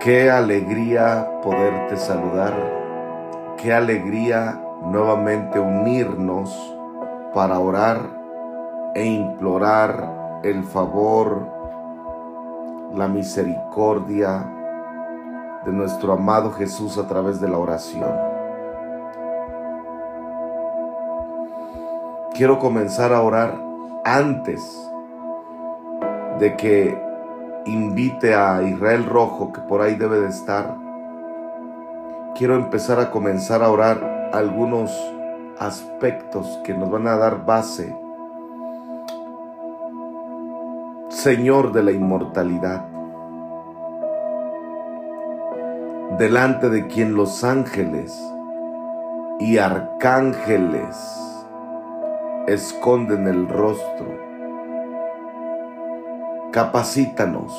Qué alegría poderte saludar. Qué alegría nuevamente unirnos para orar e implorar el favor, la misericordia de nuestro amado Jesús a través de la oración. Quiero comenzar a orar antes de que invite a Israel Rojo, que por ahí debe de estar, quiero empezar a comenzar a orar algunos aspectos que nos van a dar base. Señor de la inmortalidad, delante de quien los ángeles y arcángeles esconden el rostro Capacítanos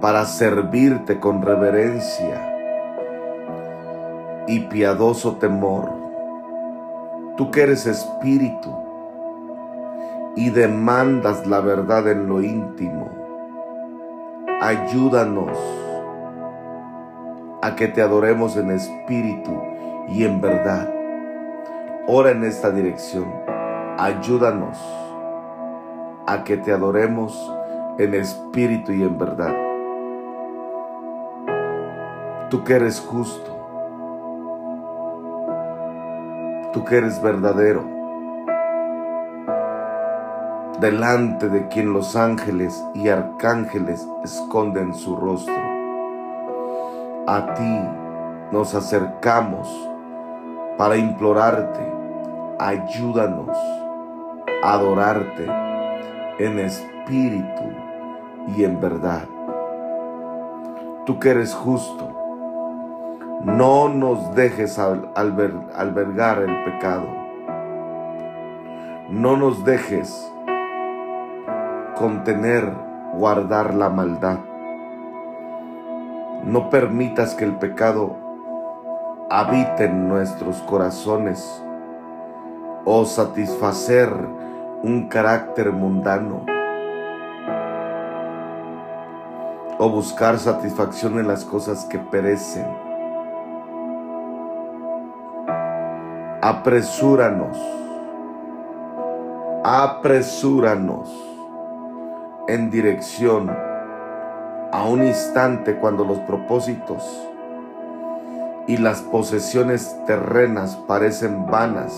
para servirte con reverencia y piadoso temor. Tú que eres espíritu y demandas la verdad en lo íntimo, ayúdanos a que te adoremos en espíritu y en verdad. Ora en esta dirección. Ayúdanos a que te adoremos en espíritu y en verdad. Tú que eres justo, tú que eres verdadero, delante de quien los ángeles y arcángeles esconden su rostro. A ti nos acercamos para implorarte, ayúdanos a adorarte en espíritu y en verdad. Tú que eres justo, no nos dejes albergar el pecado. No nos dejes contener, guardar la maldad. No permitas que el pecado habite en nuestros corazones o satisfacer un carácter mundano o buscar satisfacción en las cosas que perecen. Apresúranos, apresúranos en dirección a un instante cuando los propósitos y las posesiones terrenas parecen vanas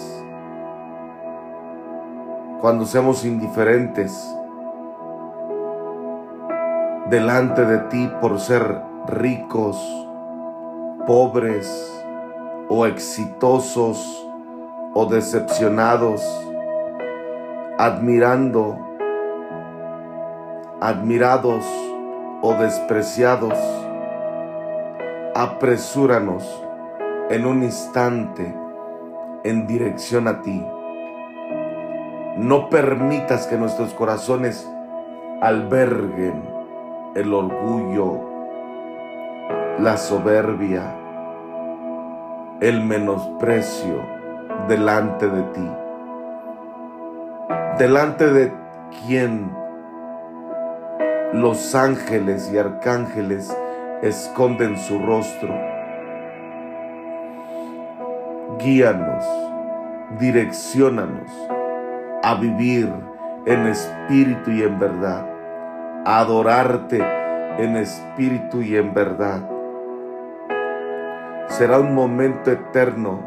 cuando seamos indiferentes delante de ti por ser ricos, pobres o exitosos o decepcionados, admirando, admirados o despreciados, apresúranos en un instante en dirección a ti. No permitas que nuestros corazones alberguen el orgullo, la soberbia, el menosprecio delante de ti. Delante de quien los ángeles y arcángeles esconden su rostro. Guíanos, direccionanos a vivir en espíritu y en verdad, adorarte en espíritu y en verdad. Será un momento eterno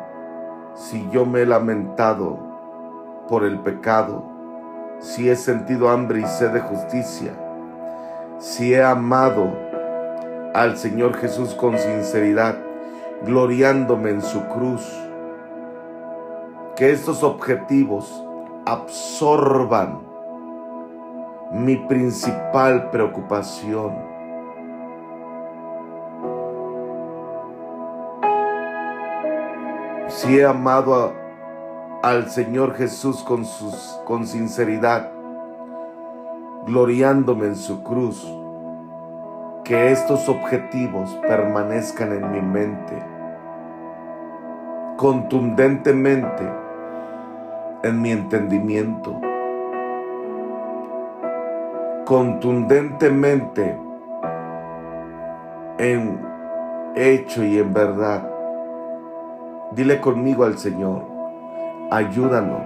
si yo me he lamentado por el pecado, si he sentido hambre y sed de justicia, si he amado al Señor Jesús con sinceridad, gloriándome en su cruz. Que estos objetivos absorban mi principal preocupación. Si he amado al Señor Jesús con, sus, con sinceridad, gloriándome en su cruz, que estos objetivos permanezcan en mi mente contundentemente en mi entendimiento. Contundentemente en hecho y en verdad. Dile conmigo al Señor, ayúdanos,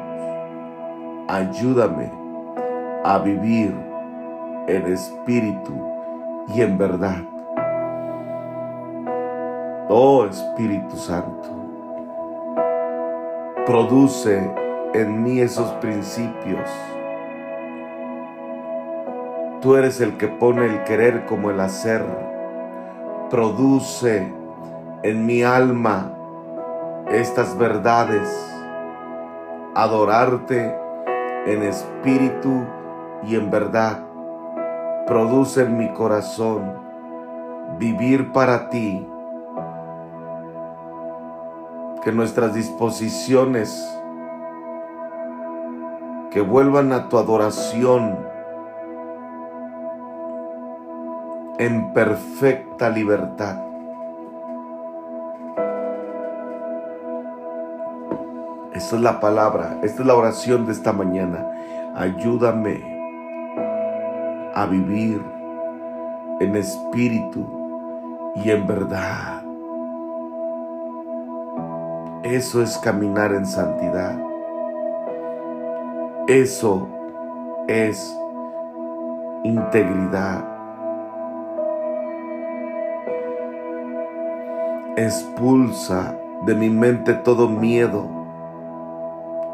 ayúdame a vivir en espíritu y en verdad. Oh Espíritu Santo, produce en mí esos principios. Tú eres el que pone el querer como el hacer. Produce en mi alma estas verdades. Adorarte en espíritu y en verdad. Produce en mi corazón vivir para ti que nuestras disposiciones que vuelvan a tu adoración en perfecta libertad. Esta es la palabra, esta es la oración de esta mañana. Ayúdame a vivir en espíritu y en verdad. Eso es caminar en santidad. Eso es integridad. Expulsa de mi mente todo miedo,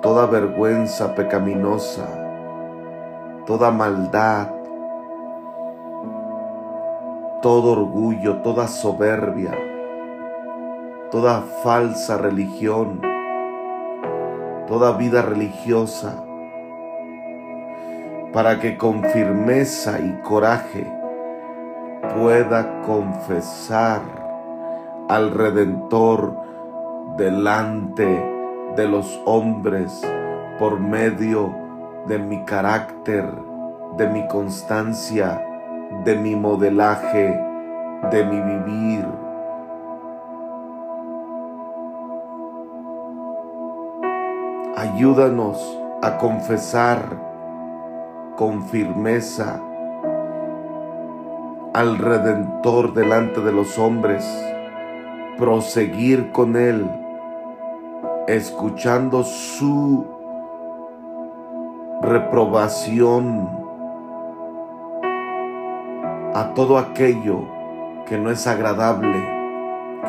toda vergüenza pecaminosa, toda maldad, todo orgullo, toda soberbia toda falsa religión, toda vida religiosa, para que con firmeza y coraje pueda confesar al Redentor delante de los hombres por medio de mi carácter, de mi constancia, de mi modelaje, de mi vivir. Ayúdanos a confesar con firmeza al Redentor delante de los hombres, proseguir con Él, escuchando su reprobación a todo aquello que no es agradable,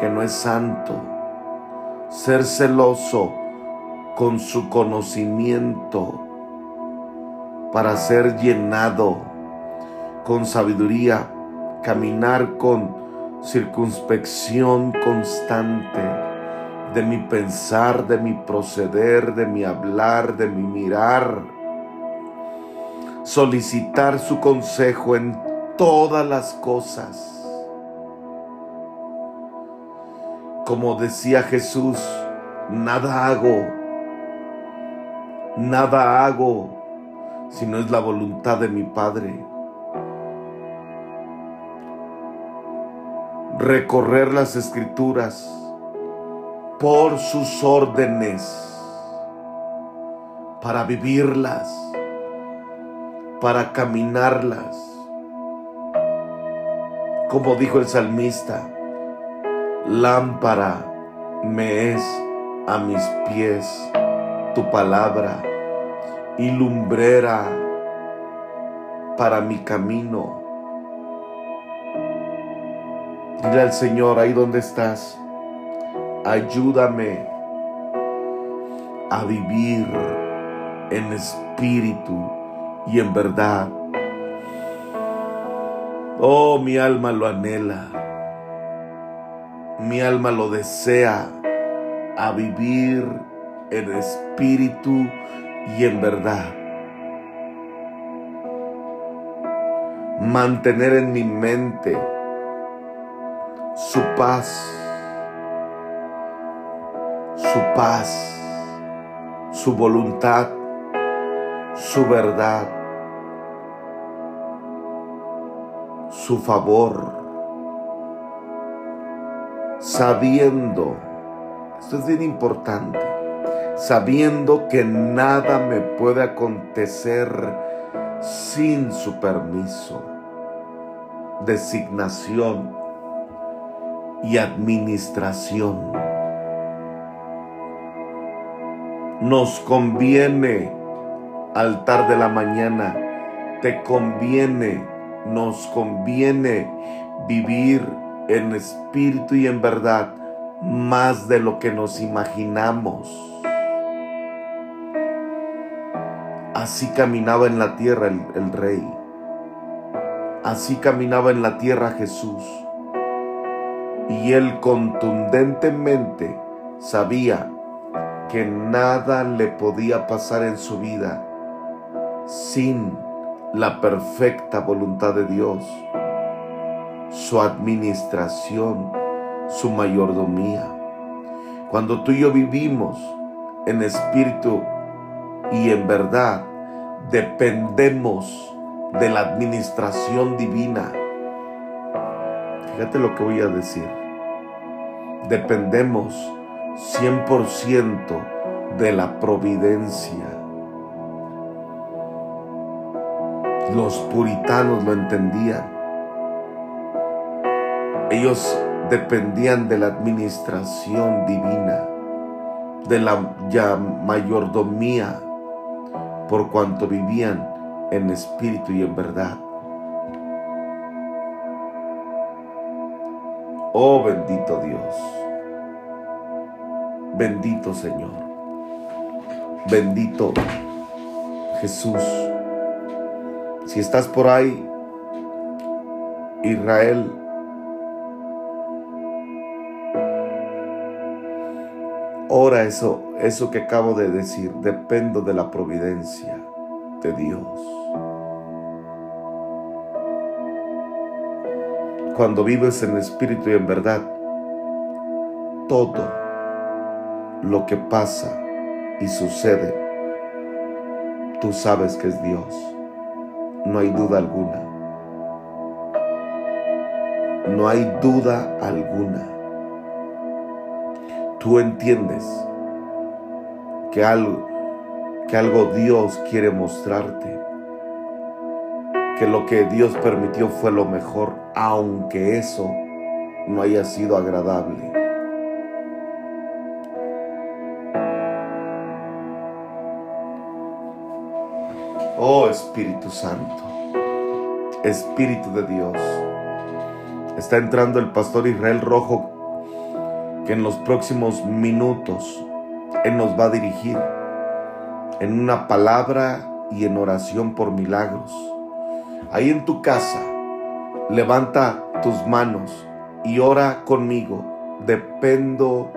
que no es santo, ser celoso con su conocimiento para ser llenado con sabiduría, caminar con circunspección constante de mi pensar, de mi proceder, de mi hablar, de mi mirar, solicitar su consejo en todas las cosas. Como decía Jesús, nada hago Nada hago si no es la voluntad de mi Padre. Recorrer las escrituras por sus órdenes para vivirlas, para caminarlas. Como dijo el salmista, lámpara me es a mis pies tu palabra y lumbrera para mi camino. Dile al Señor ahí donde estás, ayúdame a vivir en espíritu y en verdad. Oh, mi alma lo anhela, mi alma lo desea a vivir en espíritu y en verdad. Mantener en mi mente su paz, su paz, su voluntad, su verdad, su favor, sabiendo, esto es bien importante, sabiendo que nada me puede acontecer sin su permiso, designación y administración. Nos conviene, altar de la mañana, te conviene, nos conviene vivir en espíritu y en verdad más de lo que nos imaginamos. Así caminaba en la tierra el, rey. Así caminaba en la tierra Jesús. Y él contundentemente sabía que nada le podía pasar en su vida sin la perfecta voluntad de Dios, su administración, su mayordomía. Cuando tú y yo vivimos en espíritu y en verdad, dependemos de la administración divina. Fíjate lo que voy a decir. Dependemos 100% de la providencia. Los puritanos lo entendían. Ellos dependían de la administración divina, de la ya mayordomía, por cuanto vivían en espíritu y en verdad. Oh bendito Dios, bendito Señor, bendito Jesús. Si estás por ahí, Israel, Ora eso, eso que acabo de decir, dependo de la providencia de Dios. Cuando vives en espíritu y en verdad, todo lo que pasa y sucede, tú sabes que es Dios. No hay duda alguna. No hay duda alguna tú entiendes que algo, que algo Dios quiere mostrarte, que lo que Dios permitió fue lo mejor, aunque eso no haya sido agradable. Oh Espíritu Santo, Espíritu de Dios, está entrando el pastor Israel Rojo que en los próximos minutos Él nos va a dirigir en una palabra y en oración por milagros. Ahí en tu casa, levanta tus manos y ora conmigo. Dependo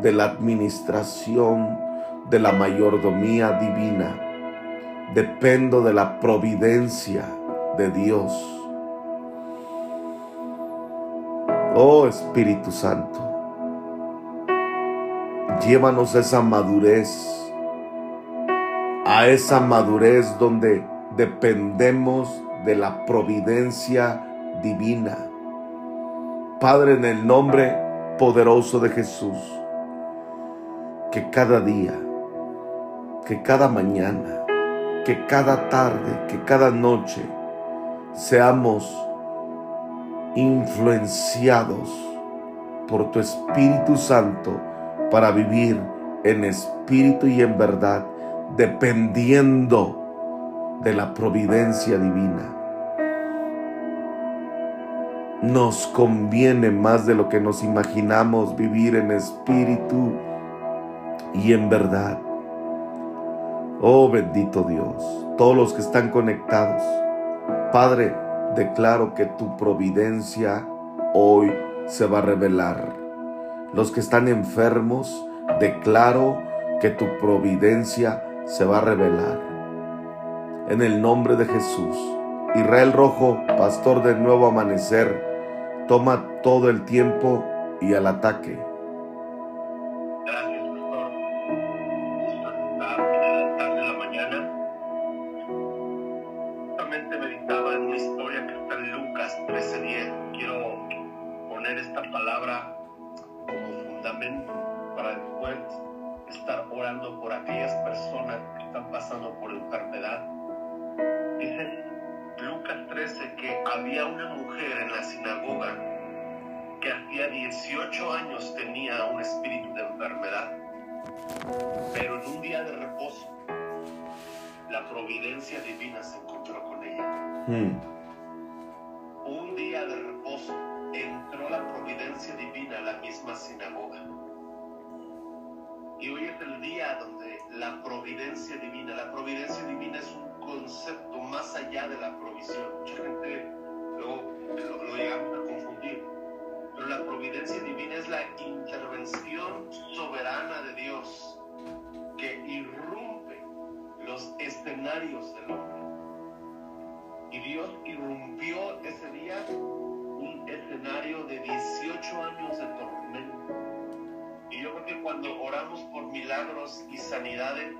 de la administración de la mayordomía divina. Dependo de la providencia de Dios. Oh Espíritu Santo, Llévanos a esa madurez, a esa madurez donde dependemos de la providencia divina. Padre, en el nombre poderoso de Jesús, que cada día, que cada mañana, que cada tarde, que cada noche seamos influenciados por tu Espíritu Santo para vivir en espíritu y en verdad, dependiendo de la providencia divina. Nos conviene más de lo que nos imaginamos vivir en espíritu y en verdad. Oh bendito Dios, todos los que están conectados, Padre, declaro que tu providencia hoy se va a revelar los que están enfermos, declaro que tu providencia se va a revelar. En el nombre de Jesús, Israel Rojo, pastor del nuevo amanecer, toma todo el tiempo y al ataque. Espíritu de enfermedad, pero en un día de reposo, la providencia divina se encontró con ella. Mm. Un día de reposo entró la providencia divina a la misma sinagoga. Y hoy es el día donde la providencia divina, la providencia divina es un concepto más allá de la provisión. Mucha gente lo, lo, lo llegamos a confundir. La providencia divina es la intervención soberana de Dios que irrumpe los escenarios del hombre. Y Dios irrumpió ese día un escenario de 18 años de tormento. Y yo creo que cuando oramos por milagros y sanidades,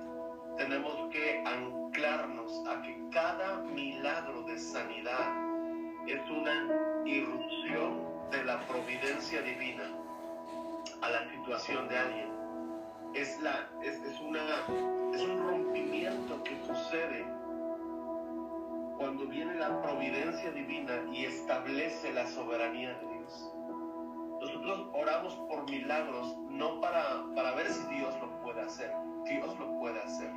tenemos que anclarnos a que cada milagro de sanidad es una irrupción de la providencia divina a la situación de alguien. Es, la, es, es, una, es un rompimiento que sucede cuando viene la providencia divina y establece la soberanía de Dios. Nosotros oramos por milagros no para, para ver si Dios lo puede hacer. Dios lo puede hacer.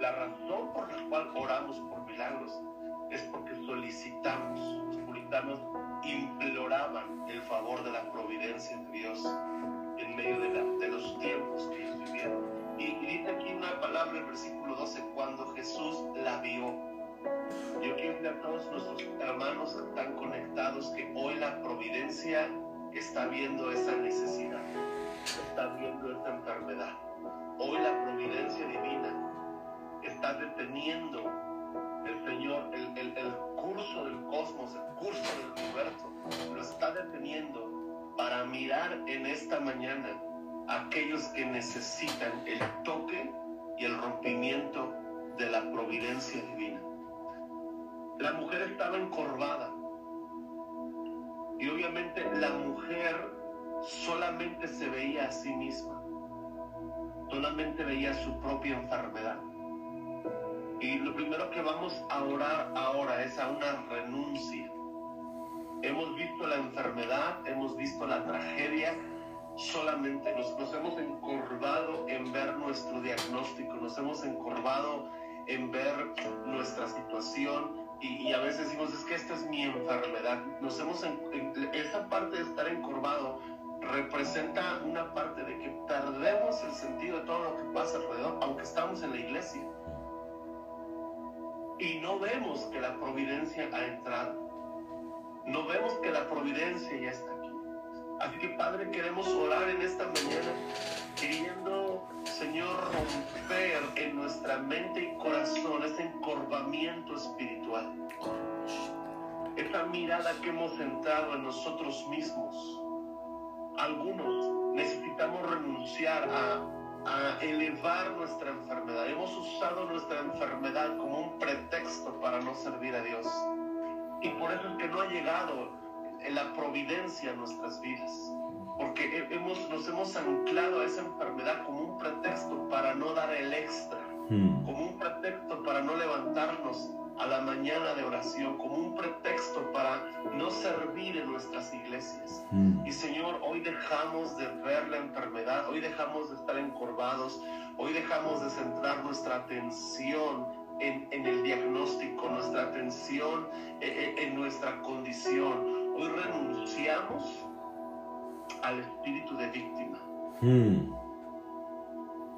La razón por la cual oramos por milagros es porque solicitamos, los puritanos imploraban el favor de la providencia de Dios en medio de, la, de los tiempos que ellos vivieron. Y, dice aquí una palabra en versículo 12, cuando Jesús la vio. Yo quiero decir a todos nuestros hermanos que están conectados que hoy la providencia está viendo esa necesidad, está viendo esta enfermedad. Hoy la providencia divina está deteniendo el Señor, el, el, en esta mañana aquellos que necesitan el toque y el rompimiento de la providencia divina. La mujer estaba encorvada y obviamente la mujer solamente se veía a sí misma, solamente veía su propia enfermedad. Y lo primero que vamos a orar ahora es a una renuncia. Hemos visto la enfermedad, hemos visto la tragedia, solamente nos, nos, hemos encorvado en ver nuestro diagnóstico, nos hemos encorvado en ver nuestra situación y, y a veces decimos, es que esta es mi enfermedad. Nos hemos, en, en, esa parte de estar encorvado representa una parte de que perdemos el sentido de todo lo que pasa alrededor, aunque estamos en la iglesia y no vemos que la providencia ha entrado. No vemos que la providencia ya está aquí. Así que Padre, queremos orar en esta mañana, queriendo, Señor, romper en nuestra mente y corazón ese encorvamiento espiritual. Esa mirada que hemos entrado en nosotros mismos. Algunos necesitamos renunciar a a elevar nuestra enfermedad. Hemos usado nuestra enfermedad como un pretexto para no servir a Dios. Y por eso es que no ha llegado la providencia a nuestras vidas. Porque hemos, nos hemos anclado a esa enfermedad como un pretexto para no dar el extra. Hmm. Como un pretexto para no levantarnos a la mañana de oración como un pretexto para no servir en nuestras iglesias. Mm. Y Señor, hoy dejamos de ver la enfermedad, hoy dejamos de estar encorvados, hoy dejamos de centrar nuestra atención en, en el diagnóstico, nuestra atención en, en, nuestra condición. Hoy renunciamos al espíritu de víctima. Mm.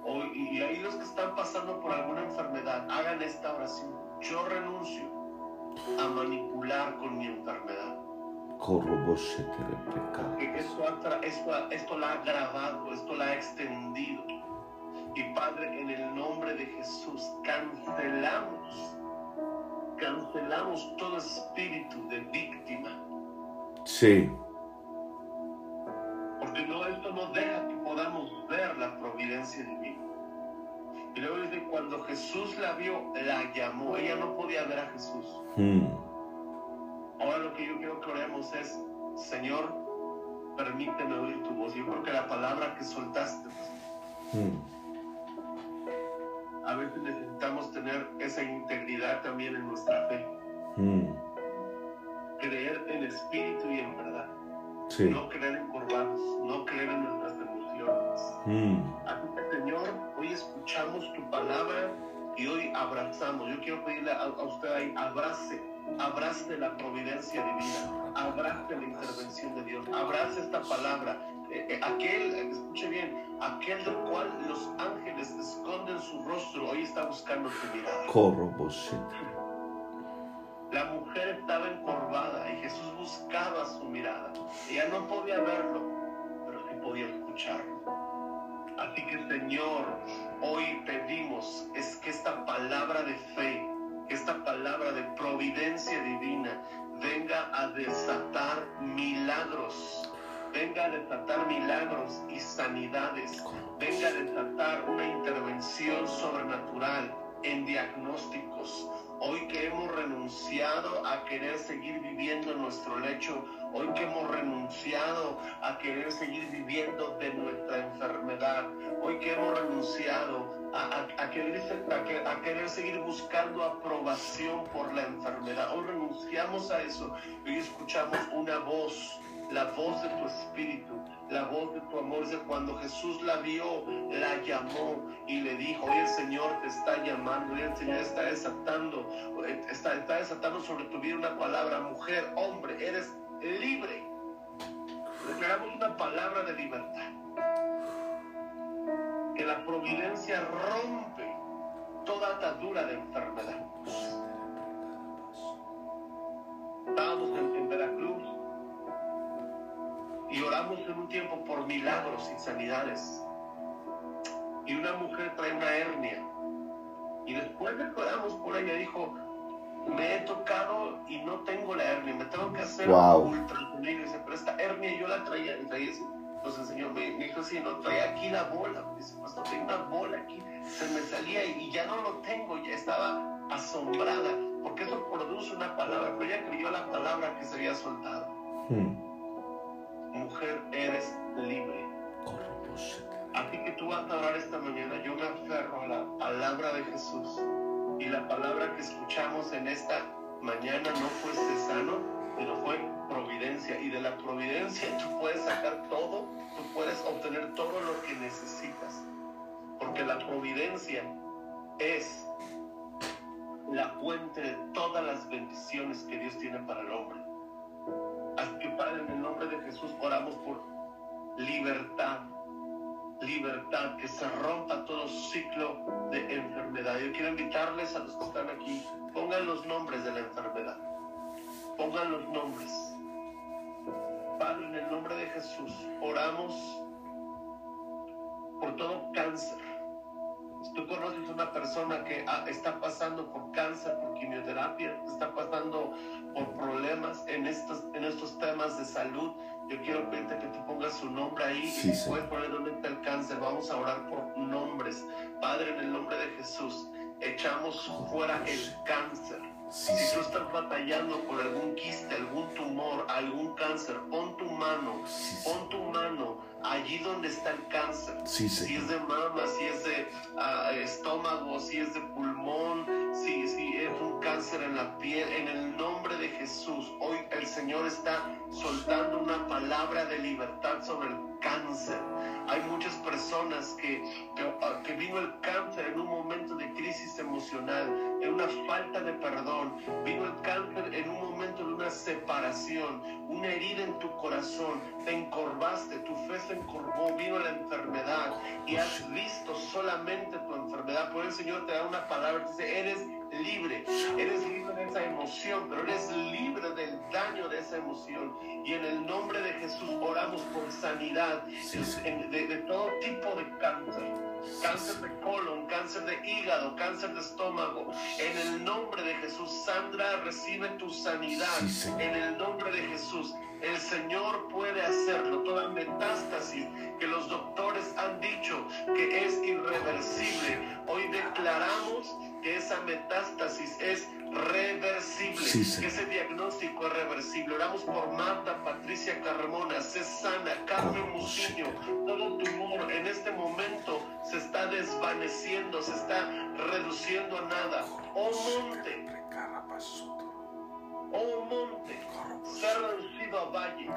Hoy, y ahí los que están pasando por alguna enfermedad, hagan esta oración yo renuncio a manipular con mi enfermedad. Porque esto, esto, esto la ha agravado, esto la ha extendido. Y Padre, en el nombre de Jesús, cancelamos, cancelamos todo espíritu de víctima. Sí. Porque no, esto no deja que podamos ver la providencia divina. Y luego dice, cuando Jesús la vio, la llamó. Ella no podía ver a Jesús. Mm. Ahora lo que yo quiero que oremos es, Señor, permíteme oír tu voz. Yo creo que la palabra que soltaste, mm. A veces necesitamos tener esa integridad también en nuestra fe. Mm. Creer en espíritu y en verdad. no creer encorvados, no creer en nuestras emociones. Mm. Así que Señor, hoy escuchamos tu palabra y hoy abrazamos. Yo quiero pedirle a, usted ahí, abrace, abrace la providencia divina, abrace la intervención de Dios, abrace esta palabra. Eh, eh, aquel, escuche bien, aquel del cual los ángeles esconden su rostro, hoy está buscando tu mirada. Corro, la mujer estaba encorvada y Jesús buscaba su mirada. Ella no podía verlo, pero sí podía escucharlo. Así que Señor, hoy pedimos es que esta palabra de fe, esta palabra de providencia divina venga a desatar milagros, venga a desatar milagros y sanidades, venga a desatar una intervención sobrenatural en diagnósticos, hoy que hemos renunciado a querer seguir viviendo en nuestro lecho, hoy que hemos renunciado a querer seguir viviendo de nuestra enfermedad, hoy que hemos renunciado a, querer, a, querer, seguir buscando aprobación por la enfermedad, hoy renunciamos a eso, hoy escuchamos una voz, la voz de tu espíritu la voz de tu amor. Dice, cuando Jesús la vio, la llamó y le dijo, hoy el Señor te está llamando, hoy el Señor está desatando, está, está desatando sobre tu vida una palabra, mujer, hombre, eres libre. Declaramos una palabra de libertad. Que la providencia rompe toda atadura de enfermedad. Estábamos en Veracruz y oramos en un tiempo por milagros y sanidades. Y una mujer trae una hernia. Y después de que oramos por ella, dijo, me he tocado y no tengo la hernia, me tengo que hacer wow. un dice, pero esta hernia yo la traía, y traía entonces el Señor me, dijo, sí, no, traía aquí la bola, dice, pastor, tengo una bola aquí, se me salía y, ya no lo tengo, ya estaba asombrada, porque eso produce una palabra, pero ella creyó la palabra que se había soltado. Hmm mujer, eres libre. Así que tú vas a orar esta mañana. Yo me aferro a la palabra de Jesús. Y la palabra que escuchamos en esta mañana no fue cesano, pero fue providencia. Y de la providencia tú puedes sacar todo, tú puedes obtener todo lo que necesitas. Porque la providencia es la fuente de todas las bendiciones que Dios tiene para el hombre. Libertad, libertad, que se rompa todo ciclo de enfermedad. Yo quiero invitarles a los que están aquí, pongan los nombres de la enfermedad, pongan los nombres. Padre, en el nombre de Jesús, oramos por todo cáncer. Tú conoces una persona que ah, está pasando por cáncer, por quimioterapia, está pasando por problemas en estos, en estos temas de salud, yo quiero pedirte que tú pongas su nombre ahí y puedes poner dónde está el cáncer. Vamos a orar por nombres. Padre, en el nombre de Jesús, echamos fuera el cáncer. si tú estás batallando por algún quiste, algún tumor, algún cáncer, pon tu mano, pon tu mano allí donde está el cáncer. si es de mama, si es de ah, estómago, si es de pulmón, si, si es un cáncer en la piel, en el nombre de Jesús, hoy el Señor está soltando una palabra de libertad sobre el cáncer. Hay muchas personas que, ah, que, vino el cáncer en un momento de crisis emocional, en una falta de perdón. Vino el cáncer en un momento de una separación, una herida en tu corazón. Te encorvaste, tu fe se encorvó, vino la enfermedad y has visto solamente tu enfermedad. Por el Señor te da una palabra, dice, eres libre, eres libre de esa emoción, pero eres libre del daño de esa emoción. Y en el nombre de Jesús oramos por sanidad De, todo tipo de cáncer. Cáncer de colon, cáncer de hígado, cáncer de estómago. En el nombre de Jesús, Sandra, recibe tu sanidad. en el nombre que ese diagnóstico es reversible. Oramos por Marta, Patricia Carmona, Cesana, Carmen Musiño, todo tumor en este momento se está desvaneciendo, se está reduciendo a nada. Oh monte, oh monte, sea reducido a valle.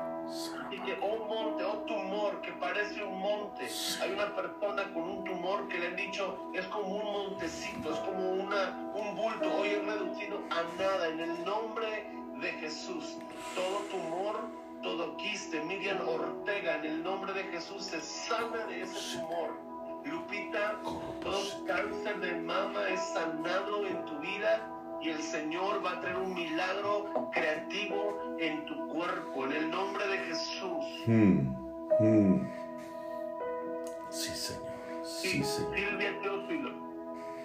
Y que, oh monte, oh tumor, que parece un monte. Hay una persona con un tumor que le han dicho es como un montecito, es como una, un bulto. Hoy es reducido a nada. En el nombre de Jesús, todo tumor, todo quiste, Miriam Ortega, en el nombre de Jesús se sana de ese tumor. Lupita, todo cáncer de mama es sanado en tu vida y el Señor va a traer un milagro creativo en tu cuerpo, en el nombre de Jesús. Hmm, hmm. Sí, Señor. Sí, Señor. Silvia Teófilo,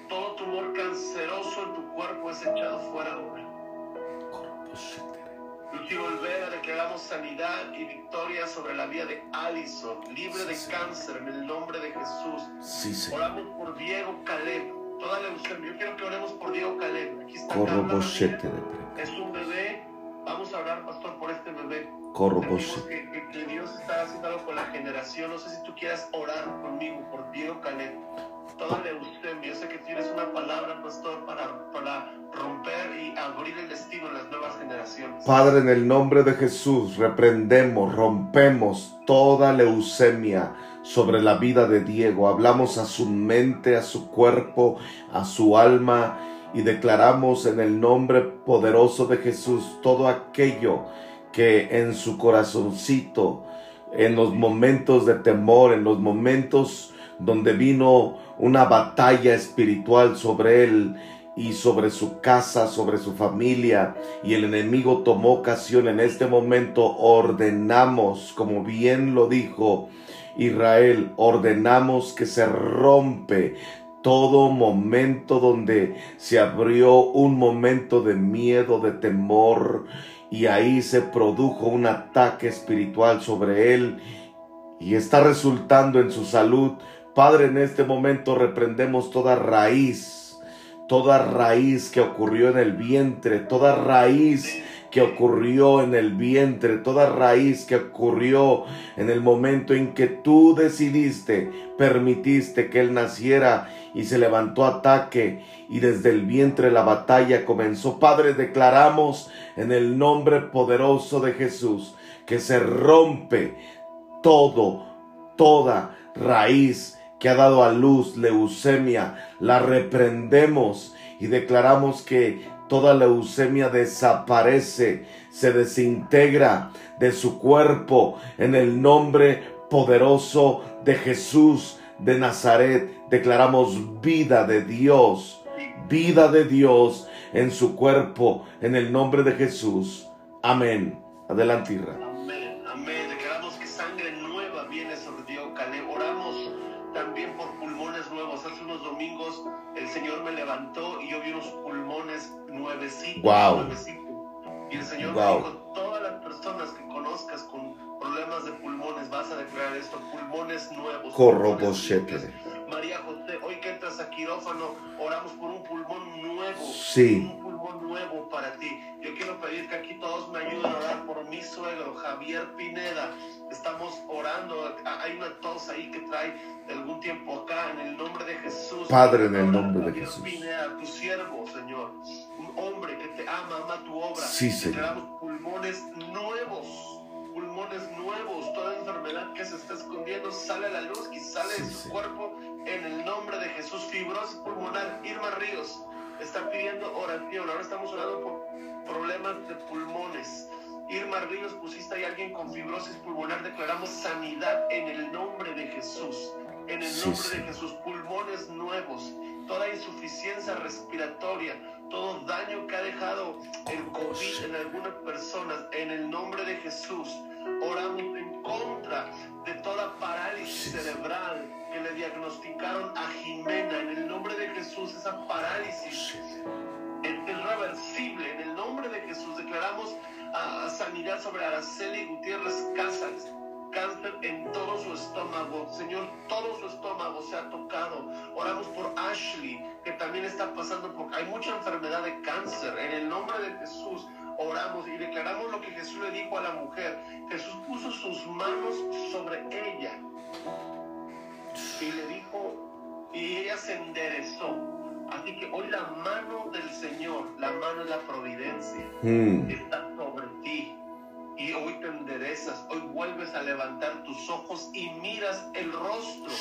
todo tumor canceroso en tu cuerpo es echado fuera ahora. Lucy Olvera, declaramos sanidad y victoria sobre la vida de Allison, libre de cáncer en el nombre de Jesús. Sí, Señor. Oramos por Diego Caleb, toda la leucemia. Yo quiero que oremos por Diego Caleb. Aquí está Corro bochete de pre- Es un bebé. Vamos a orar, pastor, por este bebé. Corro bochete. que, que- que Dios está haciendo algo con la generación. No sé si tú quieras orar conmigo por Diego Caleb. Toda leucemia. Yo sé que tienes una palabra, pastor, para, para romper y abrir el destino en las nuevas generaciones. Padre, en el nombre de Jesús, reprendemos, rompemos toda leucemia sobre la vida de Diego. Hablamos a su mente, a su cuerpo, a su alma y declaramos en el nombre poderoso de Jesús todo aquello que en su corazoncito, en los momentos de temor, en los momentos donde vino una batalla espiritual sobre él, y sobre su casa, sobre su familia, y el enemigo tomó ocasión en este momento, ordenamos, como bien lo dijo Israel, ordenamos que se rompe todo momento donde se abrió un momento de miedo, de temor, y ahí se produjo un ataque espiritual sobre él, y está resultando en su salud. Padre, en este momento reprendemos toda raíz, toda raíz que ocurrió en el vientre, toda raíz que ocurrió en el vientre, toda raíz que ocurrió en el momento en que tú decidiste, permitiste que él naciera y se levantó ataque y desde el vientre la batalla comenzó. Padre, declaramos en el nombre poderoso de Jesús que se rompe todo, toda raíz que ha dado a luz leucemia, la reprendemos y declaramos que toda leucemia desaparece, se desintegra de su cuerpo en el nombre poderoso de Jesús de Nazaret. Declaramos vida de Dios, vida de Dios en su cuerpo en el nombre de Jesús. Amén. Adelante, Isra. Nuevecitos. Y el Señor me dijo, todas las personas que conozcas con problemas de pulmones, vas a declarar esto, pulmones nuevos. Pulmones. María José, hoy que entras a quirófano, oramos por un pulmón nuevo. Sí. Un pulmón nuevo para ti. Yo quiero pedir que aquí todos me ayuden a mi suegro, Javier Pineda. Estamos orando. Hay una tos ahí que trae de algún tiempo acá. En el nombre de Jesús. Padre, en el nombre de Jesús. Pineda, tu siervo, Señor. Un hombre que te ama, ama tu obra. Sí, Señor. Declaramos pulmones nuevos. Pulmones nuevos, toda enfermedad que se está escondiendo sale a la luz y sale Sí, de su Señor. cuerpo en el nombre de Jesús. Fibrosis pulmonar, Irma Ríos está pidiendo oración. Ahora estamos orando por problemas de pulmones. Irma Ríos, pusiste ahí a alguien con fibrosis pulmonar. Declaramos sanidad en el nombre de Jesús. En el Sí, nombre sí. de Jesús, pulmones nuevos, toda insuficiencia respiratoria, todo daño que ha dejado el COVID en algunas personas, en el nombre de Jesús, oramos en contra de toda parálisis cerebral que le diagnosticaron a Jimena, en el nombre de Jesús, esa parálisis es irreversible. En el nombre de Jesús declaramos a sanidad sobre Araceli Gutiérrez Casas. Cáncer en todo su estómago. Señor, todo su estómago se ha tocado. Oramos por Ashley, que también está pasando por... Hay mucha enfermedad de cáncer. En el nombre de Jesús oramos y declaramos lo que Jesús le dijo a la mujer. Jesús puso sus manos sobre ella y le dijo, y ella se enderezó. Así que hoy la mano del Señor, la mano de la providencia, Mm. está sobre ti. Y hoy te enderezas, hoy vuelves a levantar tus ojos y miras el rostro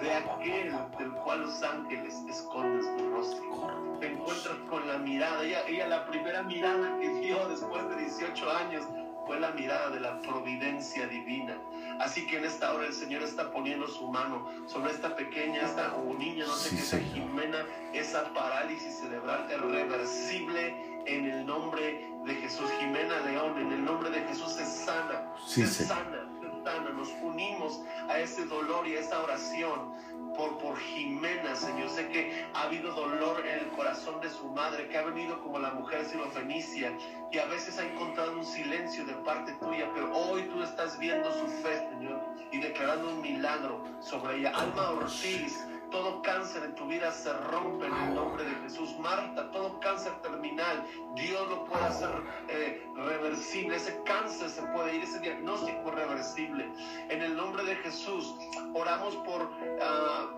de aquel del cual los ángeles esconden su rostro. Te encuentras con la mirada, ella, ella la primera mirada que dio después de 18 años fue la mirada de la providencia divina. Así que en esta hora el Señor está poniendo su mano sobre esta pequeña, esta o niña, no sé Sí, qué sea. Jimena, esa parálisis cerebral irreversible en el nombre de Jesús. Jimena León, en el nombre de Jesús se sana, Sí, se Señor. sana, Nos unimos a ese dolor y a esa oración por, por Jimena, Señor. Sé que ha habido dolor en el corazón de su madre, que ha venido como la mujer sirofenicia, y a veces ha encontrado un silencio de parte tuya, pero hoy tú estás viendo su fe, Señor, y declarando un milagro sobre ella. Alma Ortiz, todo cáncer en tu vida se rompe en el nombre de Jesús. Marta, todo cáncer terminal, Dios lo puede hacer eh, reversible. Ese cáncer se puede ir, ese diagnóstico reversible. En el nombre de Jesús, oramos por ah,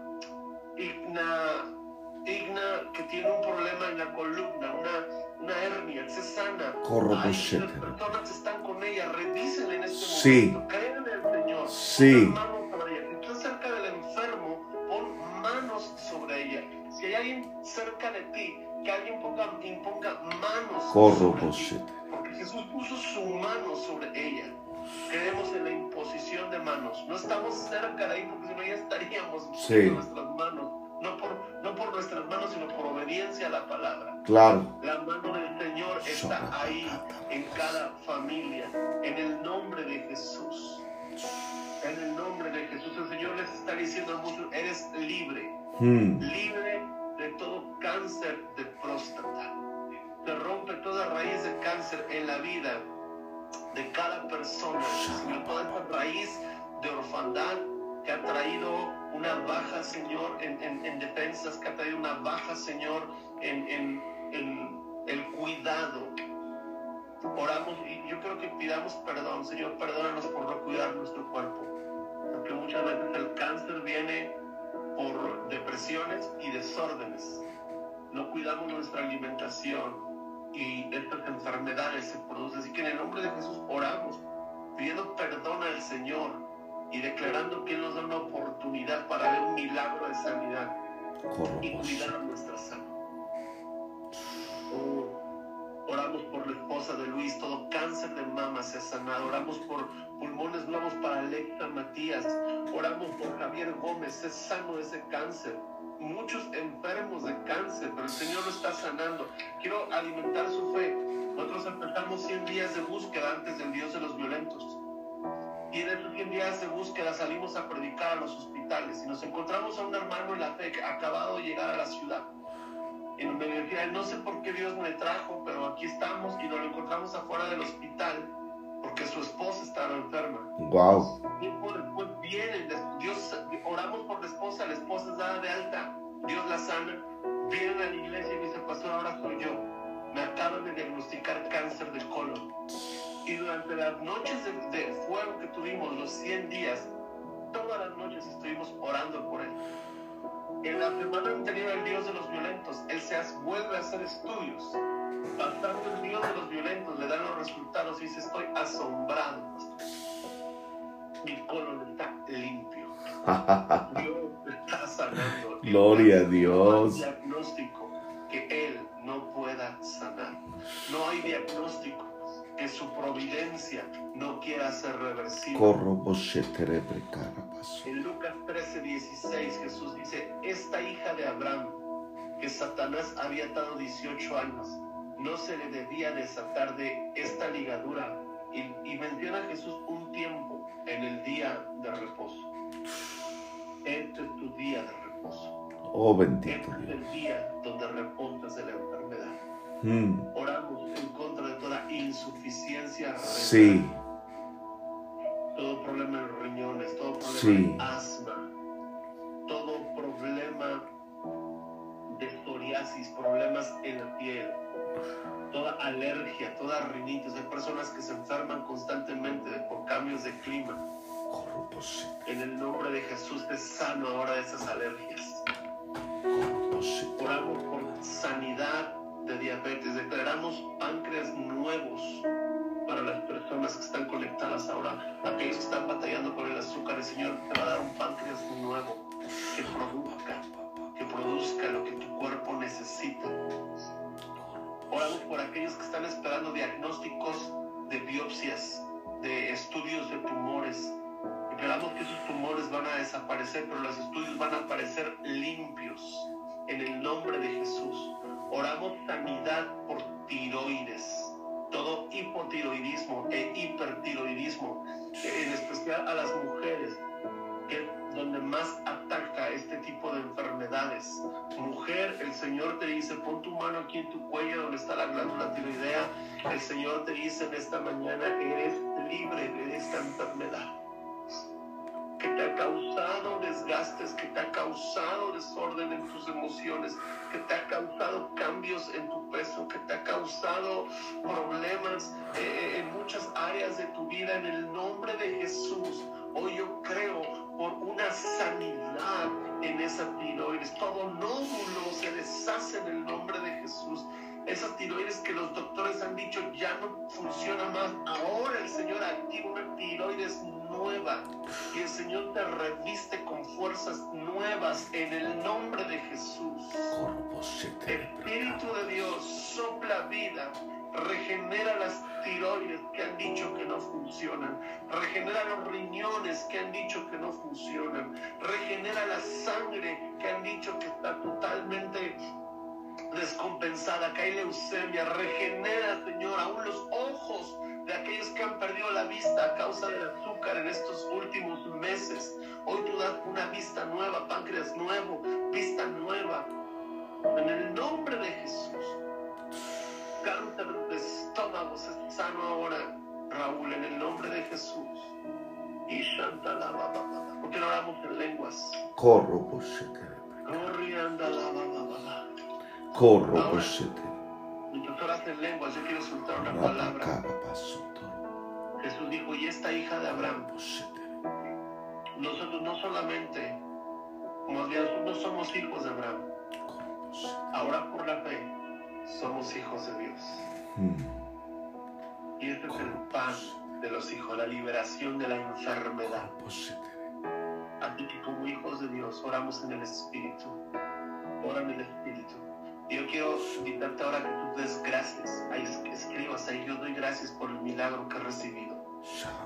Igna, Igna, que tiene un problema en la columna, una, una hernia, se sana. Corro, Ay, las personas están con ella, revísenle en este Sí. momento. Créanle al Señor. Sí. Cerca de ti, que alguien ponga, imponga manos Corro. Porque Jesús puso su mano sobre ella. Creemos en la imposición de manos. No estamos cerca de ahí porque si no ya estaríamos Sí. nuestras manos. No por, no por nuestras manos, sino por obediencia a la palabra. Claro. La mano del Señor está ahí en cada familia. En el nombre de Jesús. En el nombre de Jesús. El Señor les está diciendo a muchos, eres libre. Mm. Libre todo cáncer de próstata. Se rompe toda raíz de cáncer en la vida de cada persona. Señor, toda esta raíz de orfandad que ha traído una baja, Señor, en, en- en defensas, que ha traído una baja, Señor, en, en- el cuidado. Oramos y yo creo que pidamos perdón, Señor, perdónanos por no cuidar nuestro cuerpo. Porque muchas veces el cáncer viene por depresiones y desórdenes. No cuidamos nuestra alimentación y estas enfermedades se producen. Así que en el nombre de Jesús oramos, pidiendo perdón al Señor y declarando que Él nos da una oportunidad para ver un milagro de sanidad y cuidar nuestra salud. Oh, oramos por la esposa de Luis, todo cáncer de mama se ha sanado. Oramos por pulmones nuevos para Alexa Matías. Oramos por Javier Gómez, es sano ese cáncer. Muchos enfermos de cáncer, pero el Señor lo está sanando. Quiero alimentar su fe. Nosotros empezamos 100 días de búsqueda antes del Dios de los violentos. Y en esos 100 días de búsqueda salimos a predicar a los hospitales y nos encontramos a un hermano en la fe que ha acabado de llegar a la ciudad. Me decía, no sé por qué Dios me trajo, pero aquí estamos y nos lo encontramos afuera del hospital porque su esposa estaba enferma. Wow. Tiempo después vienen, des- Dios, oramos por la esposa, la esposa es dada de alta, Dios la sana, vienen a la iglesia y me dice, pastor, ahora soy yo. Me acaban de diagnosticar cáncer de colon. Y durante las noches de, de fuego que tuvimos, los 100 días, todas las noches estuvimos orando por él. En la semana anterior al Dios de los violentos, él se vuelve a hacer estudios. Pasando el Dios de los violentos, le dan los resultados y dice, estoy asombrado. Mi colon está limpio. Dios está sanando. Gloria a No hay Dios. diagnóstico que Él no pueda sanar. No hay diagnóstico que su providencia no quiera ser reversible. En Lucas 13, 16 Jesús dice, esta hija de Abraham, que Satanás había atado 18 años, no se le debía desatar de esta ligadura. Y, y menciona Jesús un tiempo en el día de reposo. Este es tu día de reposo. Oh, bendito Dios. el día donde reposas de la enfermedad. Mm. Oramos en contra de toda insuficiencia Sí, todo problema en los riñones, todo problema Sí. en asma, todo problema de psoriasis, problemas en la piel, toda alergia, toda rinitis. Hay personas que se enferman constantemente por cambios de clima. En el nombre de Jesús te sano ahora de esas alergias. Oramos por sanidad de diabetes. Declaramos páncreas nuevos para las personas que están conectadas ahora. Aquellos que están batallando con el azúcar, el Señor te va a dar un páncreas nuevo que produzca, que produzca lo que tu cuerpo necesita. Oramos por aquellos que están esperando diagnósticos de biopsias, de estudios de tumores. Esperamos que esos tumores van a desaparecer, pero los estudios van a aparecer limpios en el nombre de Jesús. Oramos sanidad por tiroides, todo hipotiroidismo e hipertiroidismo, en especial a las mujeres, que donde más ataca este tipo de enfermedades. Mujer, el Señor te dice, pon tu mano aquí en tu cuello donde está la glándula tiroidea. El Señor te dice en esta mañana, eres libre de esta enfermedad que te ha causado desgastes, que te ha causado desorden en tus emociones, que te ha causado cambios en tu peso, que te ha causado problemas eh, en muchas áreas de tu vida. En el nombre de Jesús, hoy yo creo por una sanidad en esa tiroides. Todo nódulo se deshace en el nombre de Jesús esas tiroides que los doctores han dicho ya no funciona más. Ahora el Señor activa una tiroides nueva y el Señor te reviste con fuerzas nuevas en el nombre de Jesús. Espíritu de Dios sopla vida, regenera las tiroides que han dicho que no funcionan, regenera los riñones que han dicho que no funcionan, regenera la sangre que han dicho que está totalmente descompensada, que hay leucemia, regenera, Señor, aún los ojos de aquellos que han perdido la vista a causa del azúcar en estos últimos meses. Hoy tú das una vista nueva, páncreas nuevo, vista nueva. En el nombre de Jesús. Cáncer de estómago se sano ahora, Raúl, en el nombre de Jesús. Y Shantala Porque no hablamos en lenguas. Corro, Corrianda la Corro, Ahora, Mientras oras en lenguas, yo quiero soltar una palabra. Jesús dijo, y esta hija de Abraham, nosotros no solamente, como nosotros no somos hijos de Abraham, ahora por la fe somos hijos de Dios. Y este es el pan de los hijos, la liberación de la enfermedad. Así que como hijos de Dios oramos en el Espíritu, ora en el Espíritu. Yo quiero invitarte ahora que tú des gracias, ahí escribas ahí, yo doy gracias por el milagro que he recibido.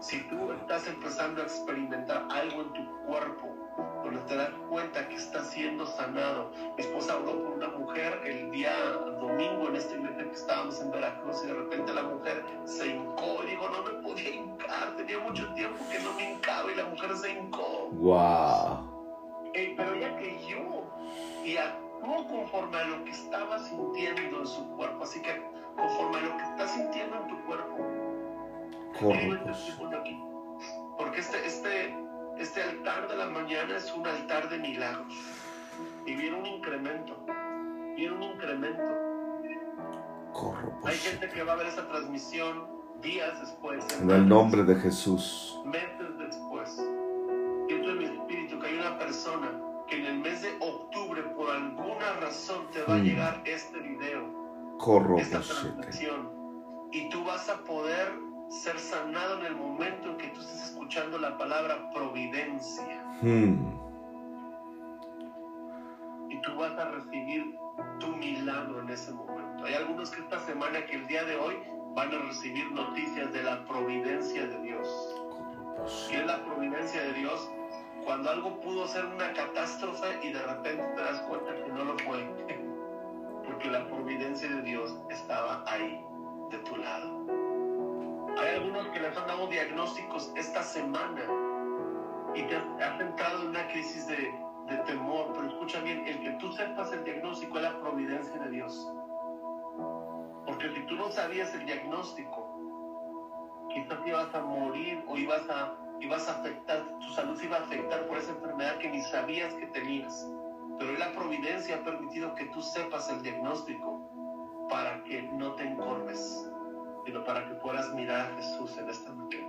Si tú estás empezando a experimentar algo en tu cuerpo, donde te das cuenta que está siendo sanado. Mi esposa habló con una mujer el día domingo en esta iglesia que estábamos en Veracruz y de repente la mujer se hincó y dijo, no me podía hincar, tenía mucho tiempo que no me hincaba y la mujer se hincó. ¡Wow! Eh, pero ella creyó y actuó conforme a lo que estaba sintiendo en su cuerpo. Así que conforme a lo que estás sintiendo en tu cuerpo, aquí. Porque este, este, este altar de la mañana es un altar de milagros. Y viene un incremento. Viene un incremento. corro, Hay gente que va a ver esa transmisión días después. En el nombre de Jesús. Meses después. Siento en mi espíritu que hay una persona que en el mes de octubre, por alguna razón, te va a Mm. llegar este video, Corro, esta transmisión. Y tú vas a poder ser sanado en el momento en que tú estés escuchando la palabra providencia. Hmm. y tú vas a recibir tu milagro en ese momento. Hay algunos que esta semana, que el día de hoy, van a recibir noticias de la providencia de Dios. Y es la providencia de Dios cuando algo pudo ser una catástrofe y de repente te das cuenta que no lo fue. Porque la providencia de Dios estaba ahí, de tu lado. Hay algunos que les han dado diagnósticos esta semana y te has, entrado en una crisis de, de temor, pero escucha bien, el que tú sepas el diagnóstico es la providencia de Dios. Porque si tú no sabías el diagnóstico, quizás ibas a morir o ibas a, y vas a afectar, tu salud se iba a afectar por esa enfermedad que ni sabías que tenías. Pero la providencia ha permitido que tú sepas el diagnóstico para que no te encorves, sino para que puedas mirar a Jesús en esta noche.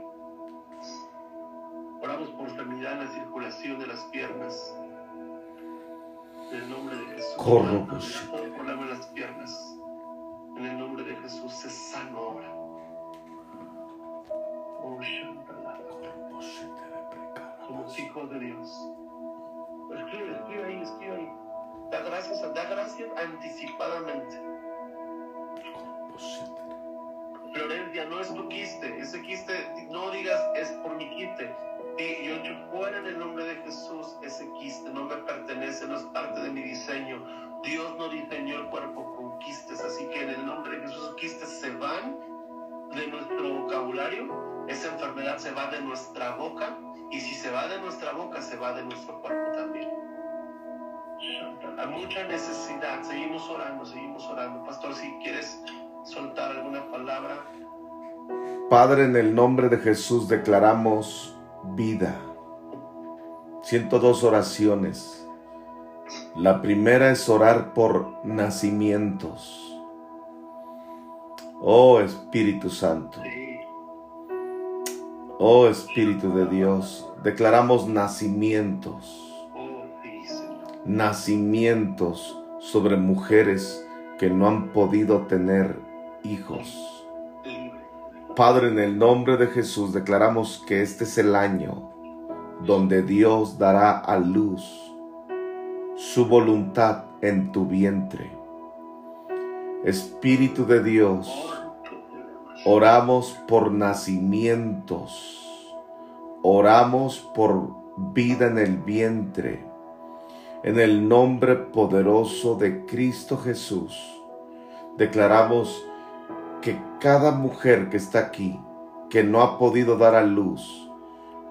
Oramos por sanidad en la circulación de las piernas. En el nombre de Jesús. Corro, pues. Las piernas. En el nombre de Jesús se sano ahora. Oh, hijos de Dios. Escribe, escribe ahí, escribe ahí. Da gracias, da gracias anticipadamente. Florencia, no es tu quiste, ese quiste, no digas es por mi quiste. Y yo echo fuera en el nombre de Jesús ese quiste, no me pertenece, no es parte de mi diseño. Dios no diseñó el cuerpo con quistes, así que en el nombre de Jesús quistes se van de nuestro vocabulario, esa enfermedad se va de nuestra boca y si se va de nuestra boca, se va de nuestro cuerpo también. Hay mucha necesidad, seguimos orando, seguimos orando. Pastor, si quieres soltar alguna palabra. Padre, en el nombre de Jesús declaramos vida. Siento dos oraciones. La primera es orar por nacimientos. Oh Espíritu Santo. Oh Espíritu de Dios, declaramos nacimientos. Nacimientos sobre mujeres que no han podido tener hijos. Padre, en el nombre de Jesús declaramos que este es el año donde Dios dará a luz su voluntad en tu vientre. Espíritu de Dios, oramos por nacimientos, oramos por vida en el vientre, en el nombre poderoso de Cristo Jesús declaramos que cada mujer que está aquí, que no ha podido dar a luz,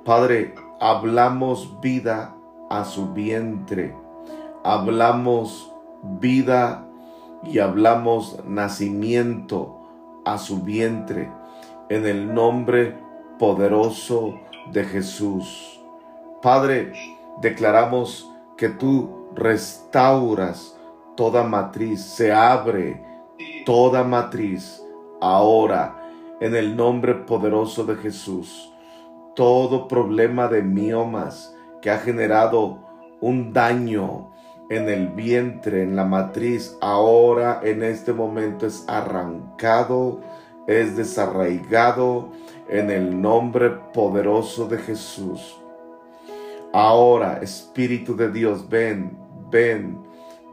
Padre, hablamos vida a su vientre, hablamos vida y hablamos nacimiento a su vientre en el nombre poderoso de Jesús. Padre, declaramos que tú restauras toda matriz, se abre toda matriz ahora en el nombre poderoso de Jesús. Todo problema de miomas que ha generado un daño en el vientre, en la matriz, ahora en este momento es arrancado, es desarraigado en el nombre poderoso de Jesús. Ahora, Espíritu de Dios, ven, ven,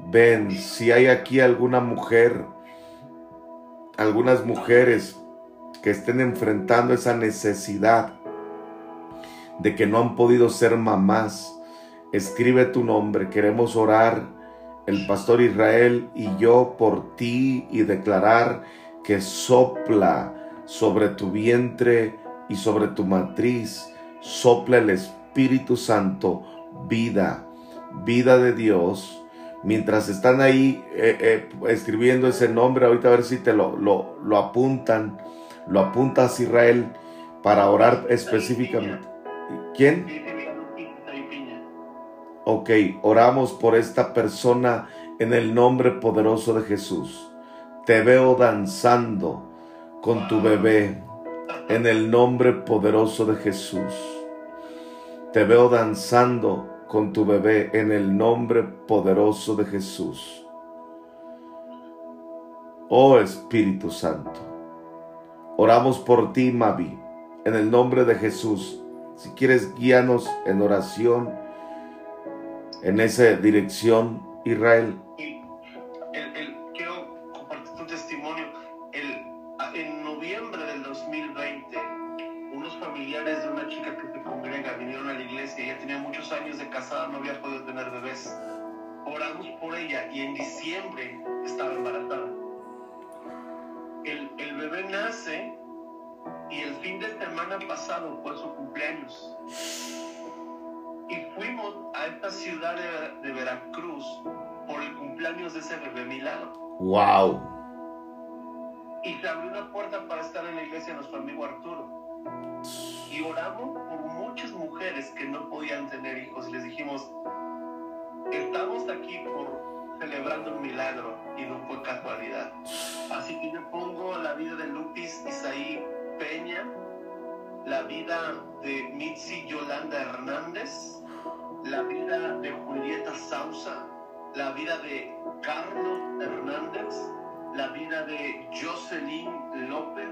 ven. Si hay aquí alguna mujer, algunas mujeres que estén enfrentando esa necesidad de que no han podido ser mamás, escribe tu nombre. Queremos orar el pastor Israel y yo por ti y declarar que sopla sobre tu vientre y sobre tu matriz, sopla el Espíritu Santo, vida, vida de Dios mientras están ahí eh, eh, escribiendo ese nombre, ahorita a ver si te lo, lo, lo apuntan, lo apuntas Israel para orar específicamente. ¿Quién? Ok, oramos por esta persona en el nombre poderoso de Jesús. Te veo danzando con tu bebé en el nombre poderoso de Jesús. Te veo danzando con tu bebé en el nombre poderoso de Jesús. Oh Espíritu Santo, oramos por ti, Mavi, en el nombre de Jesús. Si quieres, guíanos en oración en esa dirección, Israel. Por muchas mujeres que no podían tener hijos. Les dijimos, estamos aquí por celebrando un milagro y no fue casualidad. Así que yo pongo la vida de Lupis Isaí Peña, la vida de Mitzi Yolanda Hernández, la vida de Julieta Sausa, la vida de Carlos Hernández, la vida de Jocelyn López,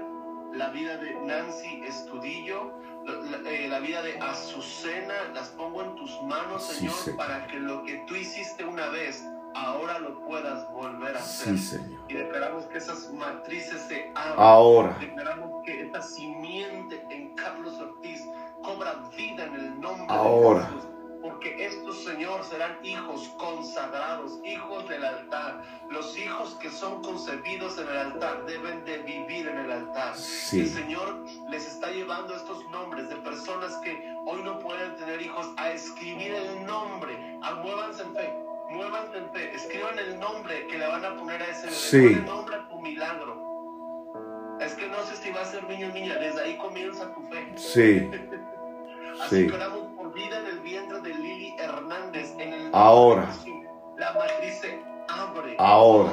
la vida de Nancy Estudillo, la, eh, la vida de Azucena, las pongo en tus manos, Sí, Señor, Señor. para que lo que tú hiciste una vez, ahora lo puedas volver a hacer. Sí, Señor. Y declaramos que esas matrices se abren. Ahora, Declaramos que esta simiente en Carlos Ortiz cobra vida en el nombre Ahora. de Jesús. Serán hijos consagrados, hijos del altar. Los hijos que son concebidos en el altar deben de vivir en el altar. El sí, Señor les está llevando estos nombres de personas que hoy no pueden tener hijos a escribir el nombre. Ah, muévanse en fe, muévanse en fe. Escriban el nombre que le van a poner a ese bebé. Sí. Nombre a tu milagro. Es que no sé si va a ser niño o niña. Desde ahí comienza tu fe. sí, Así Sí. que oramos por vida en el vientre de Lili Hernández. Ahora. La matriz se abre. Ahora.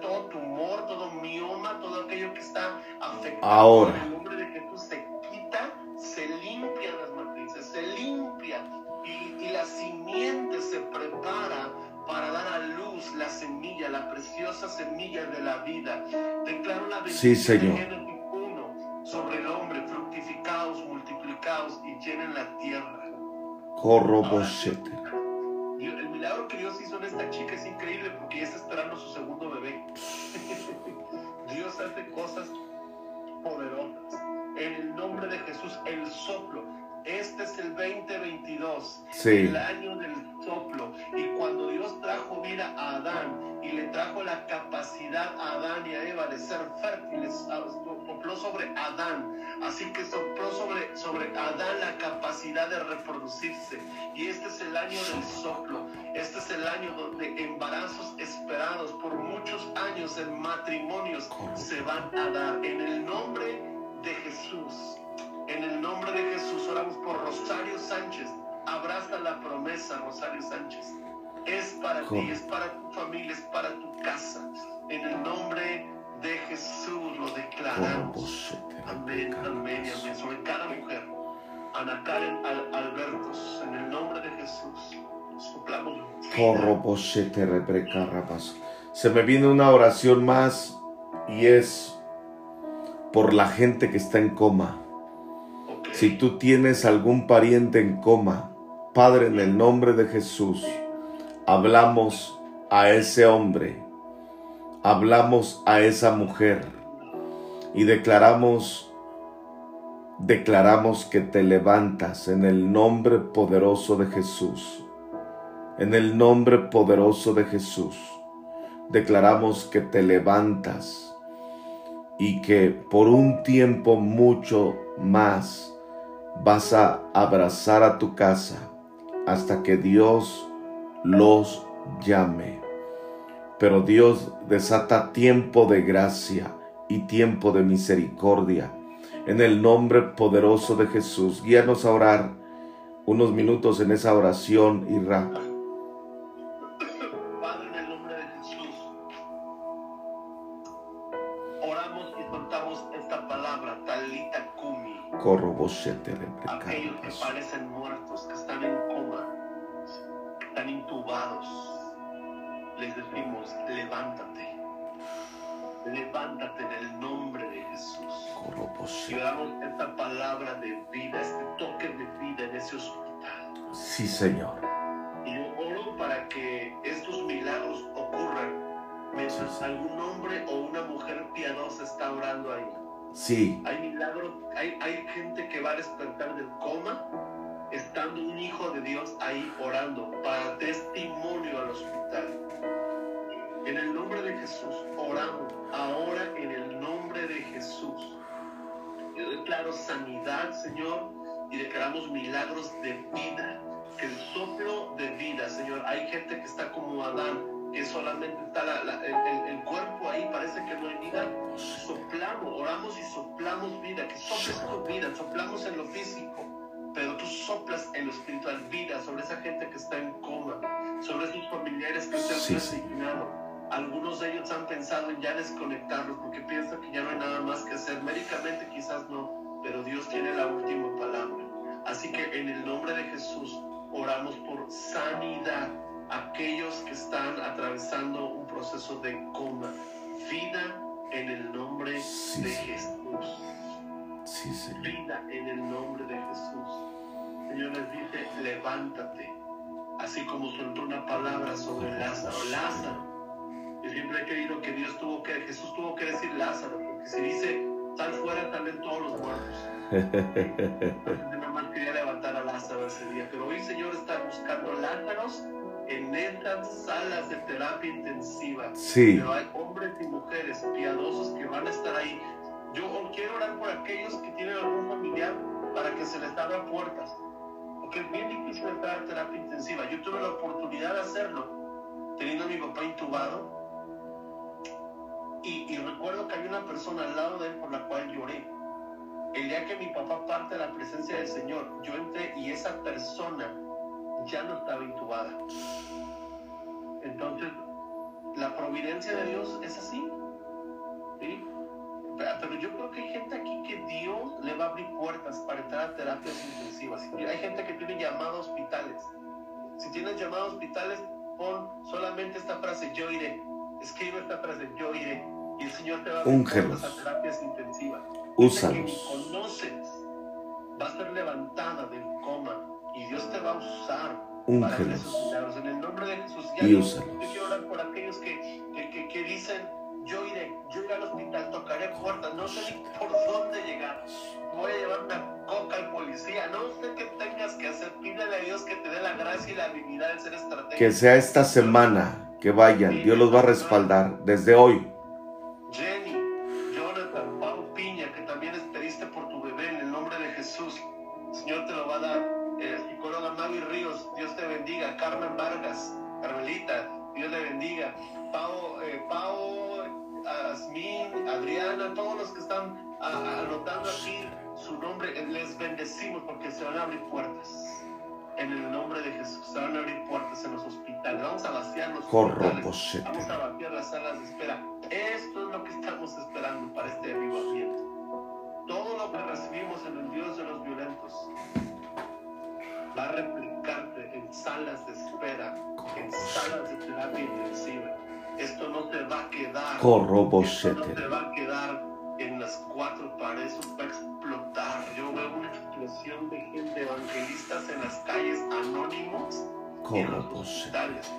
Todo, tumor, todo mioma, todo aquello que está afectado. Ahora. En el nombre de Jesús se quita, se limpian las matrices, se limpia. Y, y la simiente se prepara para dar a luz la semilla, la preciosa semilla de la vida. Declaro la Sí, bendición Señor. de Génesis 1 sobre el hombre, fructificados, multiplicados y llenen la tierra. corroboshete. Dios- nombre de Jesús, el soplo. Este es el 2022, Sí, el año del soplo. Y cuando Dios trajo vida a Adán y le trajo la capacidad a Adán y a Eva de ser fértiles, sopló sobre Adán. Así que sopló sobre, sobre Adán la capacidad de reproducirse. Y este es el año del soplo. Este es el año donde embarazos esperados por muchos años en matrimonios se van a dar. En el nombre de Jesús. En el nombre de Jesús oramos por Rosario Sánchez. Abraza la promesa, Rosario Sánchez. Es para ti, es para tu familia, es para tu casa. En el nombre de Jesús lo declaramos. Amén, amén, amén. Sobre cada mujer. Ana Karen Al- Albertos, en el nombre de Jesús. Soplamos. Se me viene una oración más y es por la gente que está en coma. Si tú tienes algún pariente en coma, Padre, en el nombre de Jesús, hablamos a ese hombre, hablamos a esa mujer y declaramos, declaramos que te levantas en el nombre poderoso de Jesús. En el nombre poderoso de Jesús, declaramos que te levantas y que por un tiempo mucho más vas a abrazar a tu casa hasta que Dios los llame. Pero Dios desata tiempo de gracia y tiempo de misericordia. En el nombre poderoso de Jesús, guíanos a orar unos minutos en esa oración, Irra. Padre, Aquellos que parecen muertos, que están en coma, están intubados, les decimos, levántate. Levántate en el nombre de Jesús. Y damos esta palabra de vida, este toque de vida en ese hospital. Sí, Señor. Y yo oro para que estos milagros ocurran mientras algún hombre o una mujer piadosa está orando ahí. Sí, Hay milagros, hay, hay gente que va a despertar del coma estando un hijo de Dios ahí orando para testimonio al hospital. En el nombre de Jesús, oramos ahora en el nombre de Jesús. Yo declaro sanidad, Señor, y declaramos milagros de vida. Que el soplo de vida, Señor. Hay gente que está como Adán, que solamente está la- la- el, cuerpo ahí, parece que no hay vida. Soplamos, oramos y soplamos vida. Que soples tu vida, soplamos en lo físico. Pero tú soplas en lo espiritual vida sobre esa gente que está en coma, sobre esos familiares que se han Sí, sí. resignado. Algunos de ellos han pensado en ya desconectarlos porque piensan que ya no hay nada más que hacer. Médicamente quizás no, pero Dios tiene la última palabra. Así que en el nombre de Jesús oramos por sanidad aquellos que están atravesando un proceso de coma. Vida en el nombre Sí, de. Jesús. Sí, Señor. Vida en el nombre de Jesús. Señor les dice, levántate. Así como soltó una palabra sobre Lázaro. Lázaro. Yo siempre he creído que Dios tuvo que, Jesús tuvo que decir Lázaro, porque si dice, sal fuera también todos los muertos. Nada más quería levantar a Lázaro ese día. Pero hoy, Señor, está buscando Lázaros en estas salas de terapia intensiva. Sí. Pero hay hombres y mujeres piadosos que van a estar ahí. Yo quiero orar por aquellos que tienen algún familiar para que se les abran puertas. Porque es bien difícil estar en terapia intensiva. Yo tuve la oportunidad de hacerlo, teniendo a mi papá intubado. Y, y recuerdo que había una persona al lado de él por la cual lloré. El día que mi papá parte de la presencia del Señor, yo entré y esa persona ya no estaba intubada. Entonces, la providencia de Dios es así. ¿sí? Pero yo creo que hay gente aquí que Dios le va a abrir puertas para entrar a terapias intensivas. Hay gente que tiene llamado a hospitales. Si tienes llamado a hospitales, pon solamente esta frase, yo iré. Escribe esta frase, yo iré. Y el Señor te va a abrir puertas a terapias intensivas. Úsalos. Gente que conoces Úngelos. Y úsalos. yo quiero orar por aquellos que, que, que, que dicen, yo iré, yo iré al hospital, tocaré puertas, no sé ni por dónde llegar. Voy a llevar una coca al policía, no sé qué tengas que hacer. Pídele a Dios que te dé la gracia y la habilidad de ser estratégico. Que sea esta semana que vayan. Dios los va a respaldar desde hoy. Corroposete. Vamos a vaciar las salas de espera. Esto es lo que estamos esperando para este avivamiento. Todo lo que recibimos en el Dios de los violentos va a replicarse en salas de espera, en salas de terapia intensiva. Esto no te va a quedar. Esto no te va a quedar en las cuatro paredes, va a explotar. Yo veo una explosión de gente evangelistas en las calles anónimos y en los Corroposete. hospitales.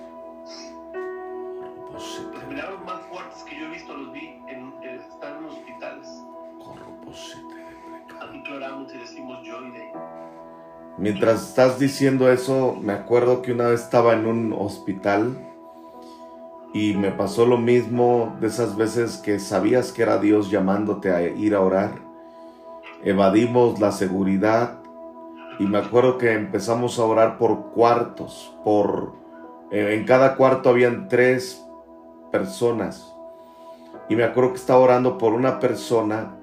Los milagros más fuertes que yo he visto los vi en, eh, están en hospitales. Corroposete de pecado. Aquí oramos y decimos. Mientras estás diciendo eso, me acuerdo que una vez estaba en un hospital y me pasó lo mismo de esas veces que sabías que era Dios llamándote a ir a orar. Evadimos la seguridad y me acuerdo que empezamos a orar por cuartos, por eh, en cada cuarto habían tres personas y me acuerdo que estaba orando por una persona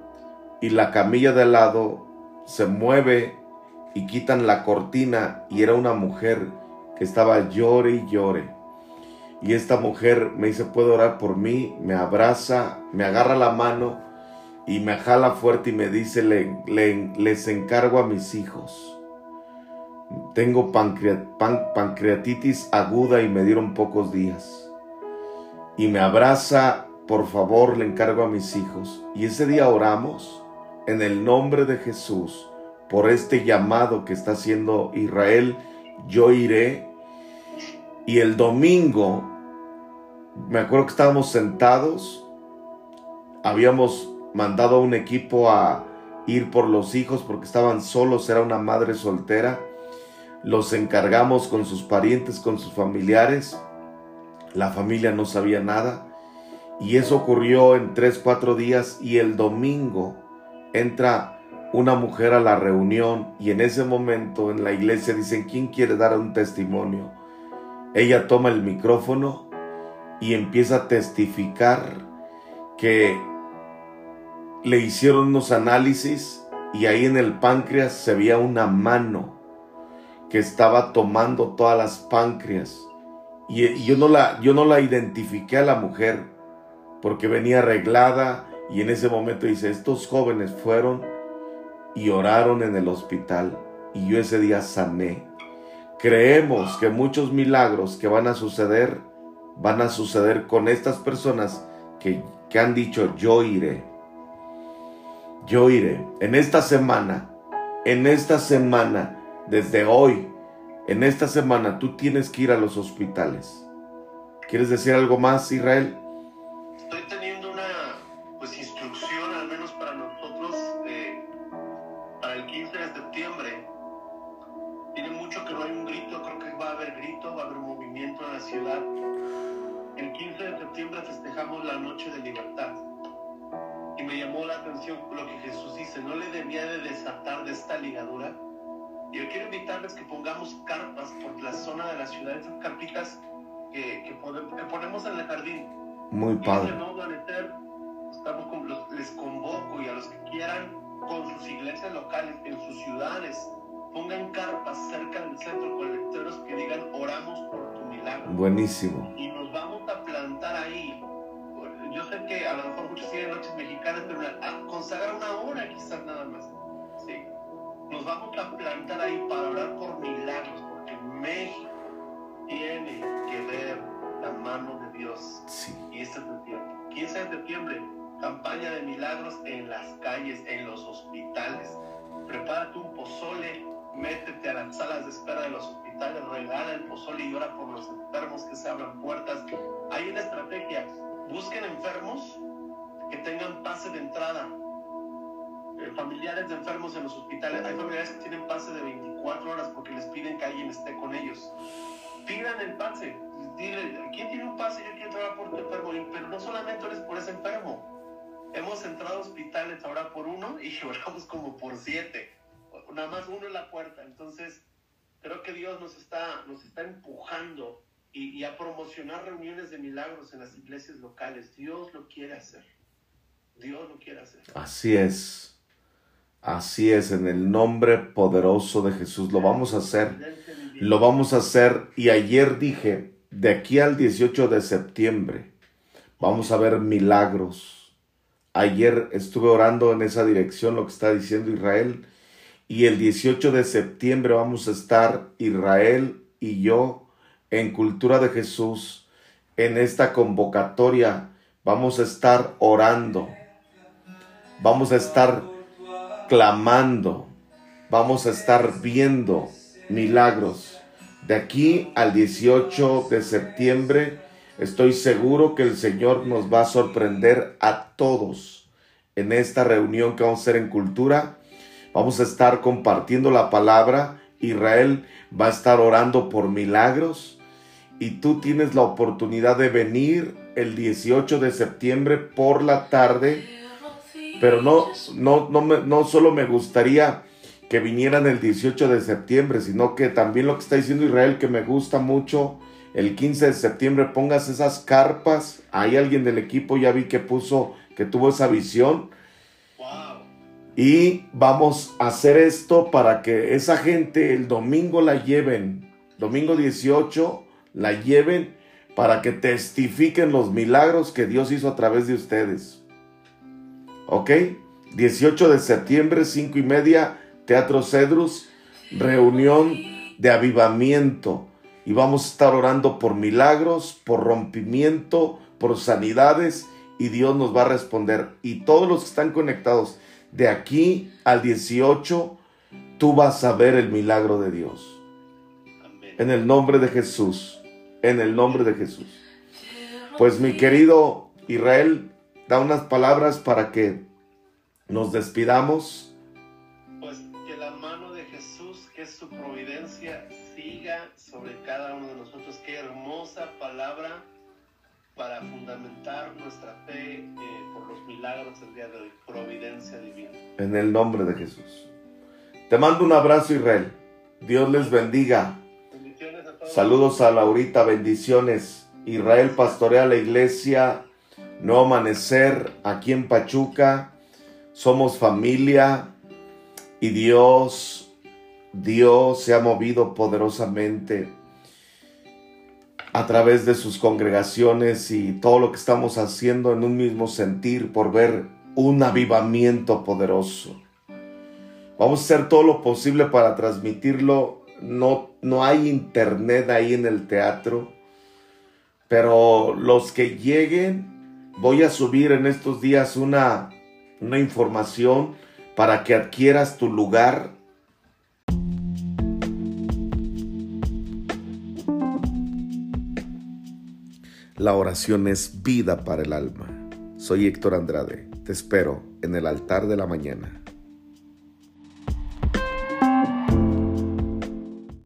y la camilla de lado se mueve y quitan la cortina y era una mujer que estaba llore y llore. Y esta mujer me dice, ¿puede orar por mí? Me abraza, me agarra la mano y me jala fuerte y me dice, "Le- le- les encargo a mis hijos. Tengo pancrea- pan- pancreatitis aguda y me dieron pocos días. Y me abraza, por favor, le encargo a mis hijos. Y ese día oramos en el nombre de Jesús por este llamado que está haciendo Israel, yo iré. Y el domingo, me acuerdo que estábamos sentados, habíamos mandado a un equipo a ir por los hijos porque estaban solos, era una madre soltera. Los encargamos con sus parientes, con sus familiares. La familia no sabía nada. Y eso ocurrió en tres, cuatro días. Y el domingo entra una mujer a la reunión y en ese momento en la iglesia dicen, ¿quién quiere dar un testimonio? Ella toma el micrófono y empieza a testificar que le hicieron unos análisis y ahí en el páncreas se veía una mano que estaba tomando todas las páncreas. Y, yo, no la, yo no la identifiqué a la mujer porque venía arreglada y en ese momento dice, estos jóvenes fueron y oraron en el hospital y yo ese día sané. Creemos que muchos milagros que van a suceder van a suceder con estas personas que, que han dicho yo iré. yo iré. En esta semana, en esta semana, desde hoy, en esta semana, tú tienes que ir a los hospitales. ¿Quieres decir algo más, Israel? Muy padre. estamos con los, les convoco y a los que quieran con sus iglesias locales, en sus ciudades, pongan carpas cerca del centro con letreros que digan oramos por tu milagro. Buenísimo. Y nos vamos a plantar ahí yo sé que a lo mejor muchos tienen noches mexicanas, pero a consagrar una hora quizás nada más. ¿sí? Nos vamos a plantar ahí para orar por milagros, porque México tiene que ver la mano de Dios. Sí. Y este es el tiempo. 15 de septiembre, campaña de milagros en las calles, en los hospitales. Prepárate un pozole, métete a las salas de espera de los hospitales, regala el pozole y ora por los enfermos que se abran puertas. Hay una estrategia Busquen enfermos que tengan pase de entrada. Eh, familiares de enfermos en los hospitales. Hay familiares que tienen pase de 24 horas porque les piden que alguien esté con ellos. Pidan el pase. Dile, ¿quién tiene un pase? Yo quiero entrar por tu enfermo. Pero no solamente eres por ese enfermo. Hemos entrado a hospitales ahora por uno y oramos como por siete. Nada más uno en la puerta. Entonces, creo que Dios nos está, nos está empujando y, a promocionar reuniones de milagros en las iglesias locales. Dios lo quiere hacer. Dios lo quiere hacer. Así es. Así es, en el nombre poderoso de Jesús. Lo vamos a hacer. Lo vamos a hacer. Y ayer dije, de aquí al 18 de septiembre, vamos a ver milagros. Ayer estuve orando en esa dirección, lo que está diciendo Israel. Y el 18 de septiembre vamos a estar Israel y yo en Cultura de Jesús, en esta convocatoria, vamos a estar orando, vamos a estar clamando, vamos a estar viendo milagros. De aquí al 18 de septiembre, estoy seguro que el Señor nos va a sorprender a todos en esta reunión que vamos a hacer en Cultura. Vamos a estar compartiendo la palabra. Israel va a estar orando por milagros y tú tienes la oportunidad de venir el 18 de septiembre por la tarde, pero no, no, no, no solo me gustaría que vinieran el 18 de septiembre, sino que también lo que está diciendo Israel, que me gusta mucho, el 15 de septiembre pongas esas carpas, hay alguien del equipo, ya vi que puso, que tuvo esa visión. Y vamos a hacer esto para que esa gente el domingo la lleven, domingo 18, la lleven para que testifiquen los milagros que Dios hizo a través de ustedes. ¿Ok? 18 de septiembre, 5 y media, Teatro Cedrus, reunión de avivamiento. Y vamos a estar orando por milagros, por rompimiento, por sanidades, y Dios nos va a responder. Y todos los que están conectados, de aquí al 18, tú vas a ver el milagro de Dios. En el nombre de Jesús en el nombre de Jesús. Pues mi querido Israel, da unas palabras para que nos despidamos. Para fundamentar nuestra fe eh, por los milagros del día de hoy. Providencia divina. En el nombre de Jesús. Te mando un abrazo, Israel. Dios les bendiga. Saludos a Laurita, bendiciones. Israel pastorea la iglesia No Amanecer aquí en Pachuca. Somos familia y Dios, Dios se ha movido poderosamente a través de sus congregaciones y todo lo que estamos haciendo en un mismo sentir por ver un avivamiento poderoso. Vamos a hacer todo lo posible para transmitirlo no, no hay internet ahí en el teatro, pero los que lleguen, voy a subir en estos días una, una información para que adquieras tu lugar. La oración es vida para el alma. Soy Héctor Andrade. Te espero en el altar de la mañana.